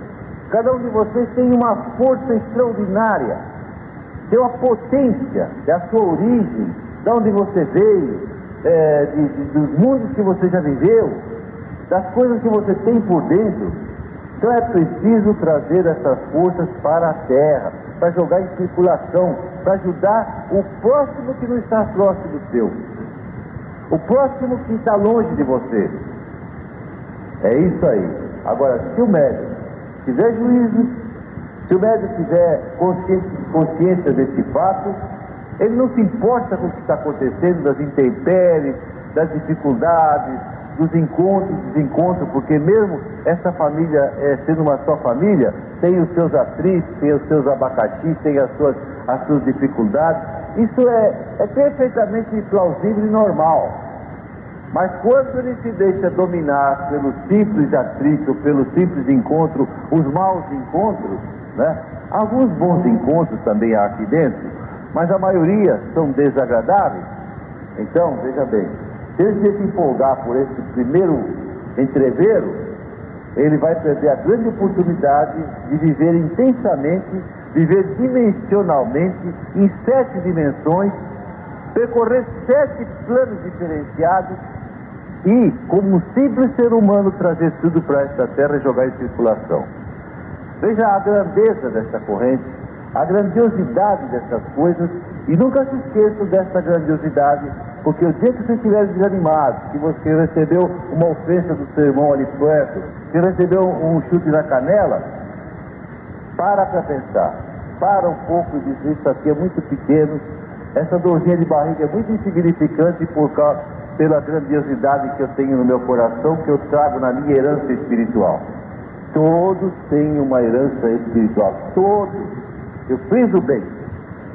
Cada um de vocês tem uma força extraordinária, tem uma potência da sua origem, de onde você veio, é, de, de, dos mundos que você já viveu, das coisas que você tem por dentro. Então é preciso trazer essas forças para a terra, para jogar em circulação, para ajudar o próximo que não está próximo seu, o próximo que está longe de você. É isso aí. Agora, se o médico tiver juízo, se o médico tiver consciência, consciência desse fato, ele não se importa com o que está acontecendo, das intempéries, das dificuldades, dos encontros, desencontros, porque mesmo essa família, é, sendo uma só família, tem os seus atritos, tem os seus abacaxis, tem as suas, as suas dificuldades. Isso é, é perfeitamente plausível e normal. Mas quando ele se deixa dominar pelo simples atrito, pelo simples encontro, os maus encontros, né? alguns bons encontros também há aqui dentro, mas a maioria são desagradáveis. Então, veja bem, se ele se empolgar por esse primeiro entreveiro, ele vai perder a grande oportunidade de viver intensamente, viver dimensionalmente, em sete dimensões, percorrer sete planos diferenciados e, como um simples ser humano, trazer tudo para esta terra e jogar em circulação. Veja a grandeza dessa corrente, a grandiosidade dessas coisas e nunca se esqueça dessa grandiosidade, porque o dia que você estiver desanimado, que você recebeu uma ofensa do seu irmão ali perto, que recebeu um chute na canela, para para pensar. Para um pouco e diz, isso aqui é muito pequeno, essa dorzinha de barriga é muito insignificante por causa, pela grandiosidade que eu tenho no meu coração, que eu trago na minha herança espiritual. Todos têm uma herança espiritual, todos. Eu friso bem.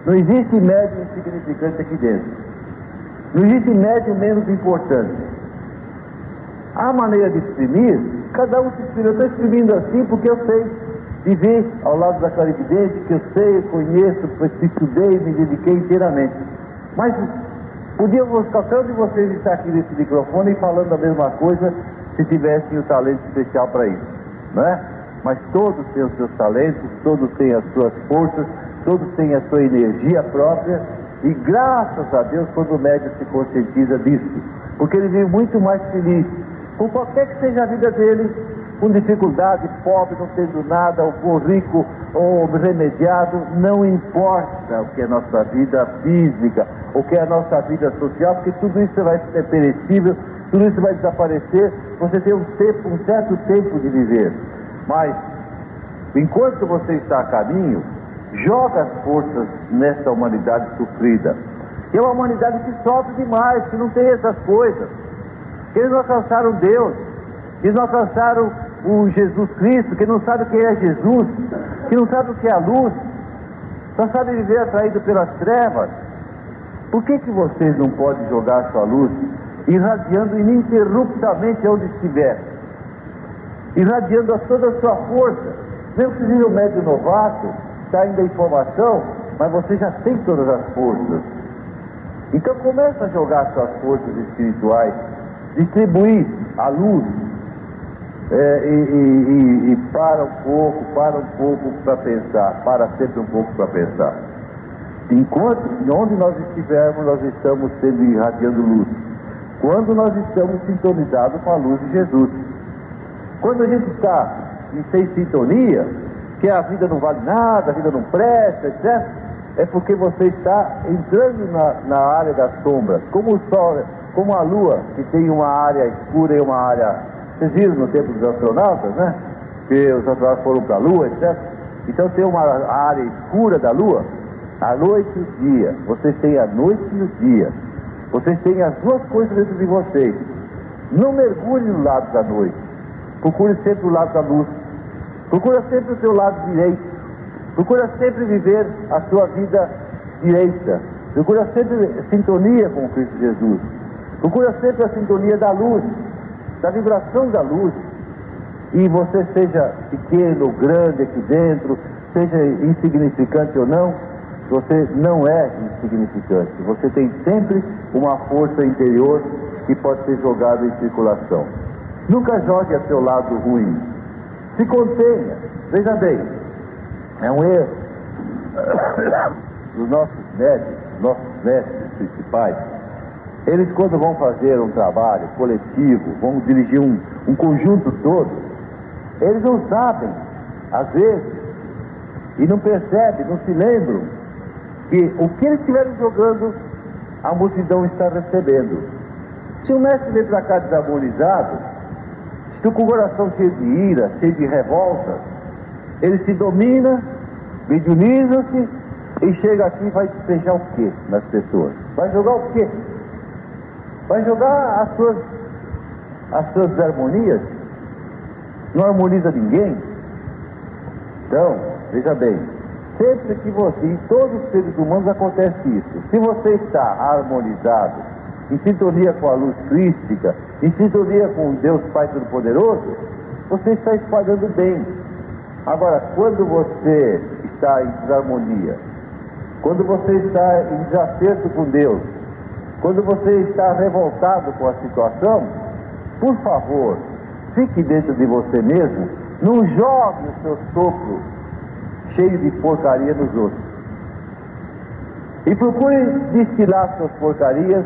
Não existe médium insignificante aqui dentro. Não existe médium menos importante. A maneira de exprimir, cada um se exprime. Eu estou exprimindo assim porque eu sei viver ao lado da clarividente, que eu sei, eu conheço, estudei, me dediquei inteiramente. Mas podia qualquer um de vocês estar aqui nesse microfone e falando a mesma coisa se tivessem o talento especial para isso, não é? Mas todos têm os seus talentos, todos têm as suas forças, todos têm a sua energia própria e graças a Deus quando o médico se conscientiza disso, porque ele vive muito mais feliz, com qualquer que seja a vida dele, com dificuldade, pobre, não tendo nada, ou rico, ou remediado, não importa o que é a nossa vida física, o que é a nossa vida social, porque tudo isso vai ser perecível, tudo isso vai desaparecer, você tem um tempo, um certo tempo de viver. Mas, enquanto você está a caminho, joga as forças nessa humanidade sofrida. Que é uma humanidade que sofre demais, que não tem essas coisas. Que eles não alcançaram Deus, que eles não alcançaram o Jesus Cristo, que não sabe quem é Jesus, que não sabe o que é a luz, só sabe viver atraído pelas trevas. Por que, que vocês não podem jogar a sua luz irradiando ininterruptamente onde estiver? Irradiando a toda a sua força. Mesmo que seja um médio novato, está ainda a informação, mas você já tem todas as forças. Então começa a jogar suas forças espirituais, distribuir a luz, é, e, e, e, para um pouco, para um pouco para pensar, para sempre um pouco para pensar. Enquanto, onde nós estivermos, nós estamos sendo irradiando luz. Quando nós estamos sintonizados com a luz de Jesus. Quando a gente está em sem sintonia, que a vida não vale nada, a vida não presta, etc., é porque você está entrando na, na área das sombras, como o sol, como a lua, que tem uma área escura e uma área. Vocês viram no tempo dos astronautas, né? Que os astronautas foram para a lua, etc. Então tem uma área escura da lua, a noite e o dia. Vocês têm a noite e o dia. Vocês têm as duas coisas dentro de vocês. Não mergulhe no lado da noite. Procure sempre o lado da luz. Procura sempre o seu lado direito. Procura sempre viver a sua vida direita. Procura sempre sintonia com Cristo Jesus. Procura sempre a sintonia da luz, da vibração da luz. E você seja pequeno ou grande aqui dentro, seja insignificante ou não, você não é insignificante. Você tem sempre uma força interior que pode ser jogada em circulação. Nunca jogue a seu lado ruim. Se contenha. Veja bem, é um erro dos nossos médicos, nossos mestres principais, Eles, quando vão fazer um trabalho coletivo, vão dirigir um, um conjunto todo, eles não sabem, às vezes, e não percebem, não se lembram, que o que eles estiverem jogando, a multidão está recebendo. Se o mestre vem para cá desarmonizado, se o coração cheio de ira, cheio de revolta, ele se domina, mediuniza-se e chega aqui e vai despejar o quê nas pessoas? Vai jogar o quê? Vai jogar as suas, as suas desarmonias? Não harmoniza ninguém? Então, veja bem, sempre que você, em todos os seres humanos acontece isso. Se você está harmonizado, em sintonia com a luz crística, em sintonia com Deus Pai Todo-Poderoso, você está espalhando bem. Agora, quando você está em desarmonia, quando você está em desacerto com Deus, quando você está revoltado com a situação, por favor, fique dentro de você mesmo, não jogue o seu sopro cheio de porcaria nos outros. E procure destilar suas porcarias,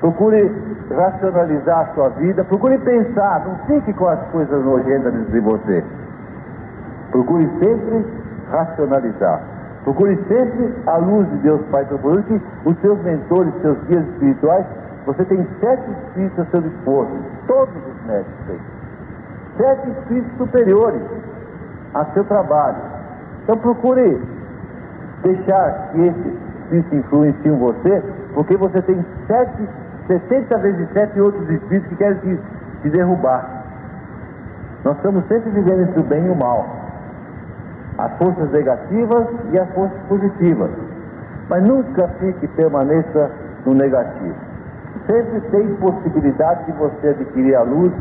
procure racionalizar a sua vida, procure pensar, não fique com as coisas nojentas de você. Procure sempre racionalizar. Procure sempre a luz de Deus Pai Todo-Poderoso, que os seus mentores, seus guias espirituais, você tem sete espíritos a seu dispor, todos os médicos têm. Sete espíritos superiores a seu trabalho. Então procure deixar que esses espíritos influenciem você, porque você tem sete, 60 vezes sete outros espíritos que querem te, te derrubar. Nós estamos sempre vivendo entre o bem e o mal as forças negativas e as forças positivas. Mas nunca fique permaneça no negativo. Sempre tem possibilidade de você adquirir a luz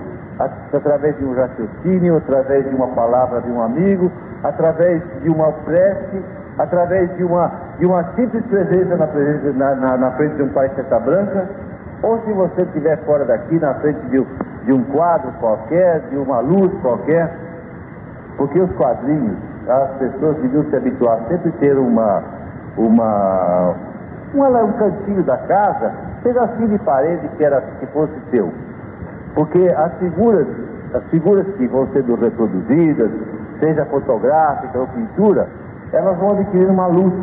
através de um raciocínio, através de uma palavra de um amigo, através de uma prece, através de uma, de uma simples presença na, presença, na, na, na frente de um pai seta branca, ou se você estiver fora daqui, na frente de, de um quadro qualquer, de uma luz qualquer, porque os quadrinhos as pessoas deviam se habituar sempre ter uma, uma, uma um cantinho da casa, pedacinho de parede que, era, que fosse seu. Porque as figuras, as figuras que vão sendo reproduzidas, seja fotográfica ou pintura, elas vão adquirindo uma luz.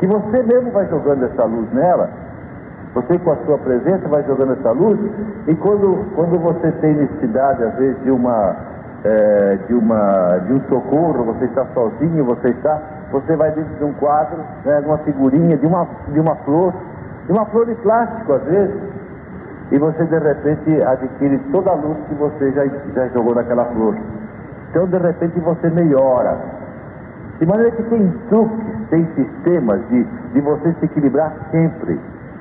Que você mesmo vai jogando essa luz nela, você com a sua presença vai jogando essa luz, e quando, quando você tem necessidade, às vezes, de uma é, de, uma, de um socorro, você está sozinho, você está, você vai dentro de um quadro, né, de uma figurinha, de uma, de uma flor, de uma flor de plástico às vezes, e você de repente adquire toda a luz que você já, já jogou naquela flor. Então de repente você melhora. De maneira que tem truques, tem sistemas de, de você se equilibrar sempre.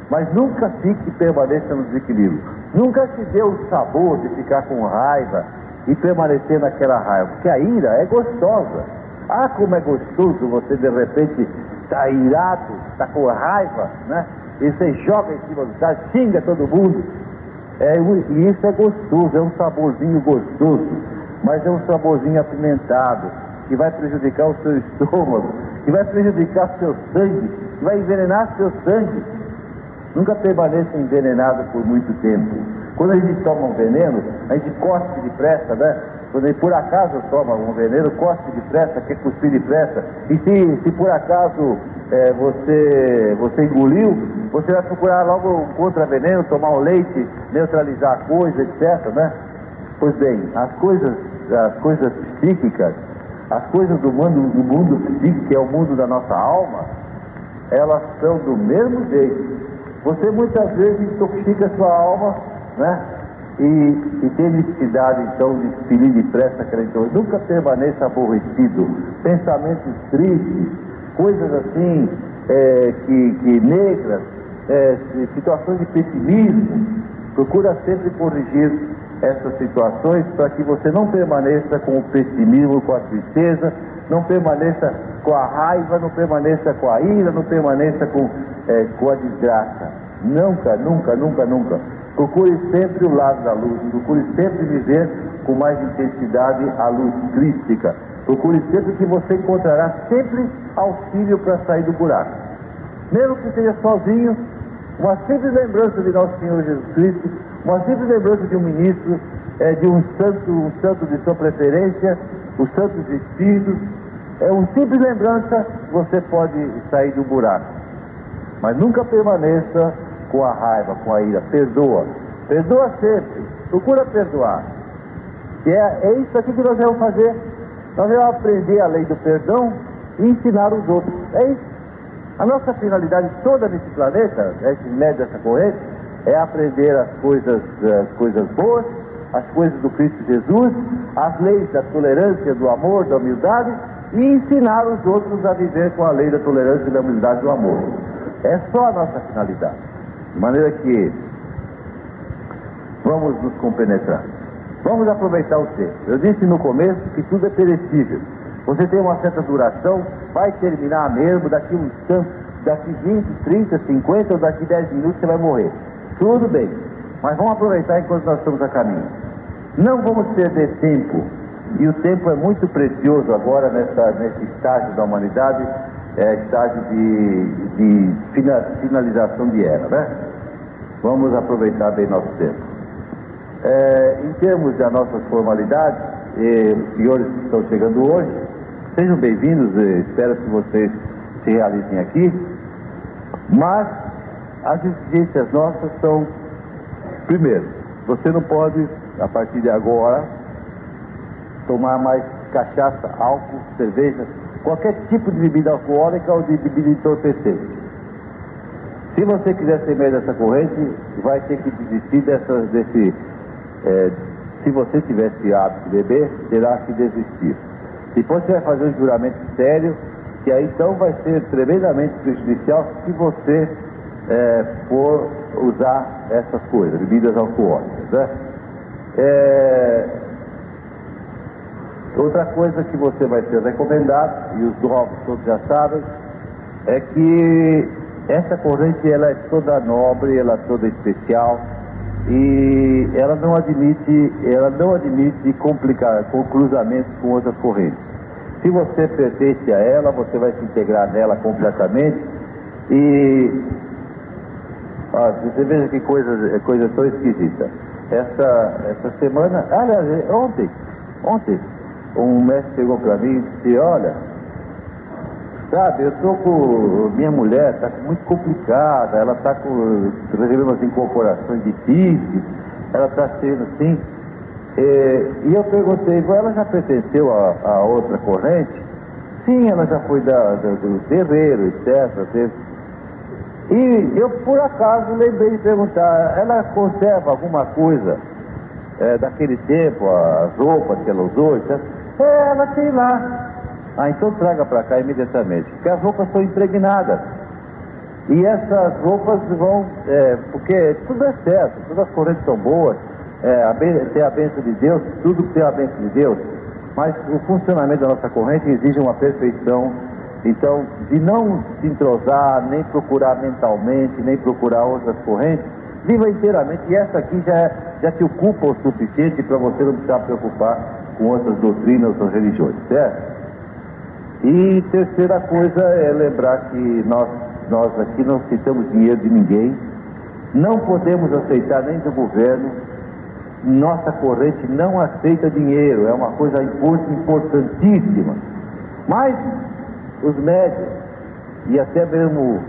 Mas nunca fique permaneça no desequilíbrio. Nunca se dê o sabor de ficar com raiva, e permanecer naquela raiva, porque a ira é gostosa. Ah, como é gostoso você de repente está irado, está com raiva, né? E você joga em cima do cara, xinga todo mundo. É, e isso é gostoso, é um saborzinho gostoso, mas é um saborzinho apimentado, que vai prejudicar o seu estômago, que vai prejudicar o seu sangue, que vai envenenar seu sangue. Nunca permaneça envenenado por muito tempo. Quando a gente toma um veneno, a gente cospe depressa, né? Quando a gente por acaso toma um veneno, cospe depressa, quer cuspir depressa. E se, se por acaso é, você, você engoliu, você vai procurar logo um contra-veneno, tomar um leite, neutralizar a coisa, etc. Né? Pois bem, as coisas, as coisas psíquicas, as coisas do mundo, do mundo psíquico, que é o mundo da nossa alma, elas são do mesmo jeito. Você muitas vezes intoxica sua alma né? E, e tem necessidade então de expelir depressa aquela então, nunca permaneça aborrecido, pensamentos tristes, coisas assim, é, que, que negras, é, situações de pessimismo, procura sempre corrigir essas situações para que você não permaneça com o pessimismo, com a tristeza, não permaneça com a raiva, não permaneça com a ira, não permaneça com, é, com a desgraça. Nunca, nunca, nunca, nunca. Procure sempre o lado da luz, procure sempre viver com mais intensidade a luz crística. Procure sempre que você encontrará sempre auxílio para sair do buraco. Mesmo que esteja sozinho, uma simples lembrança de nosso Senhor Jesus Cristo, uma simples lembrança de um ministro, é, de um santo, um santo de sua preferência, os santos espíritos, é uma simples lembrança, você pode sair do buraco. Mas nunca permaneça com a raiva, com a ira. Perdoa. Perdoa sempre. Procura perdoar. E é, é isso aqui que nós vamos fazer. Nós vamos aprender a lei do perdão e ensinar os outros. É isso. A nossa finalidade toda nesse planeta, esse médio dessa corrente, é aprender as coisas, as coisas boas, as coisas do Cristo Jesus, as leis da tolerância, do amor, da humildade e ensinar os outros a viver com a lei da tolerância, da humildade e do amor. É só a nossa finalidade. De maneira que vamos nos compenetrar. Vamos aproveitar o tempo. Eu disse no começo que tudo é perecível. Você tem uma certa duração, vai terminar mesmo, daqui uns tantos, daqui 20, 30, 50 ou daqui 10 minutos você vai morrer. Tudo bem. Mas vamos aproveitar enquanto nós estamos a caminho. Não vamos perder tempo. E o tempo é muito precioso agora nessa, nesse estágio da humanidade, é, estágio de, de finalização de era, né? Vamos aproveitar bem nosso tempo. É, em termos das nossas formalidades, os senhores que estão chegando hoje, sejam bem-vindos, espero que vocês se realizem aqui, mas as exigências nossas são, primeiro, você não pode, a partir de agora, tomar mais cachaça, álcool, cerveja, qualquer tipo de bebida alcoólica ou de bebida entorpecente. Se você quiser ser meio dessa corrente, vai ter que desistir dessas, desse. É, se você tivesse hábito de beber, terá que desistir. Depois você vai fazer um juramento sério, que aí então vai ser tremendamente prejudicial se você é, for usar essas coisas, bebidas alcoólicas. Né? É, outra coisa que você vai ser recomendado, e os novos todos já sabem, é que essa corrente ela é toda nobre, ela é toda especial e ela não admite, ela não admite complicar, com cruzamentos com outras correntes. Se você pertence a ela, você vai se integrar nela completamente e ó, você veja que coisa, coisa tão esquisita. Essa, essa semana, aliás, ontem, ontem, um mestre chegou para mim e disse, olha, Sabe, eu tô com. Minha mulher está muito complicada, ela está com. recebendo umas incorporações PIS, ela está sendo assim. É, e eu perguntei, ela já pertenceu a, a, outra corrente? Sim, ela já foi da, da, do terreiro, etc. E eu, por acaso, lembrei de perguntar, ela conserva alguma coisa é, daquele tempo, as roupas que ela usou. É, ela tem lá. Ah, então traga para cá imediatamente, porque as roupas são impregnadas. E essas roupas vão, é, porque tudo é certo, todas as correntes são boas, é, a, tem a bênção de Deus, tudo tem a bênção de Deus, mas o funcionamento da nossa corrente exige uma perfeição. Então, de não se entrosar, nem procurar mentalmente, nem procurar outras correntes, viva inteiramente. E essa aqui já, já te ocupa o suficiente para você não precisar preocupar com outras doutrinas, outras religiões, certo? E terceira coisa é lembrar que nós, nós aqui não aceitamos dinheiro de ninguém, não podemos aceitar nem do governo, nossa corrente não aceita dinheiro, é uma coisa importantíssima. Mas os médios e até mesmo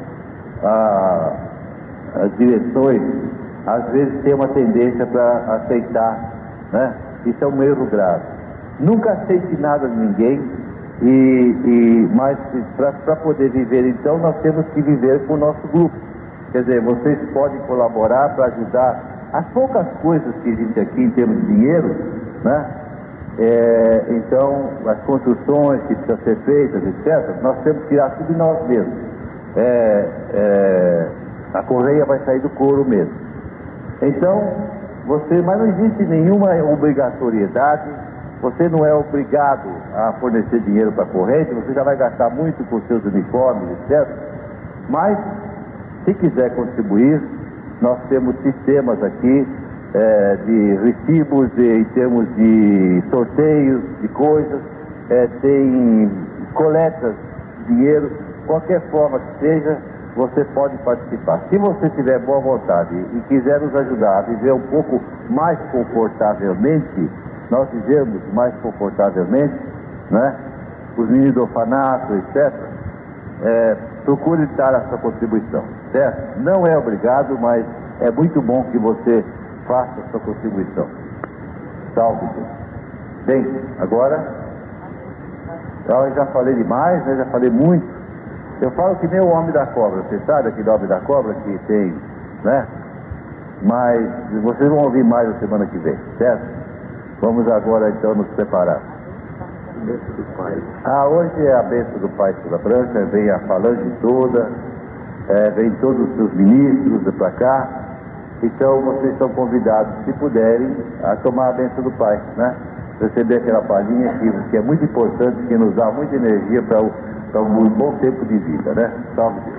as direções, às vezes têm uma tendência para aceitar, né? Isso é um erro grave. Nunca aceite nada de ninguém, e, e mas para poder viver então nós temos que viver com o nosso grupo. Quer dizer, vocês podem colaborar para ajudar as poucas coisas que existem aqui em termos de dinheiro, né? É, então, as construções que precisam ser feitas, etc., nós temos que tirar tudo de nós mesmos. É, é, a correia vai sair do couro mesmo. Então, você, mas não existe nenhuma obrigatoriedade você não é obrigado a fornecer dinheiro para a corrente, você já vai gastar muito com seus uniformes, etc. Mas, se quiser contribuir, nós temos sistemas aqui é, de recibos em termos de sorteios de coisas, é, tem coletas de dinheiro, qualquer forma que seja, você pode participar. Se você tiver boa vontade e quiser nos ajudar a viver um pouco mais confortavelmente, nós vivemos mais confortavelmente, né? Os meninos do orfanato, etc. É, procure dar a sua contribuição, certo? Não é obrigado, mas é muito bom que você faça sua contribuição. Salve Deus. Bem, agora, eu já falei demais, né? já falei muito. Eu falo que nem o homem da cobra, você sabe aquele homem da cobra que tem, né? Mas vocês vão ouvir mais na semana que vem, certo? Vamos agora então nos preparar. Ah, hoje é a bênção do Pai sobre a branca, vem a falange toda, é, vem todos os seus ministros para cá. Então vocês estão convidados, se puderem, a tomar a bênção do Pai, né? Receber aquela palhinha que, que é muito importante, que nos dá muita energia para um bom tempo de vida, né? Salve Deus.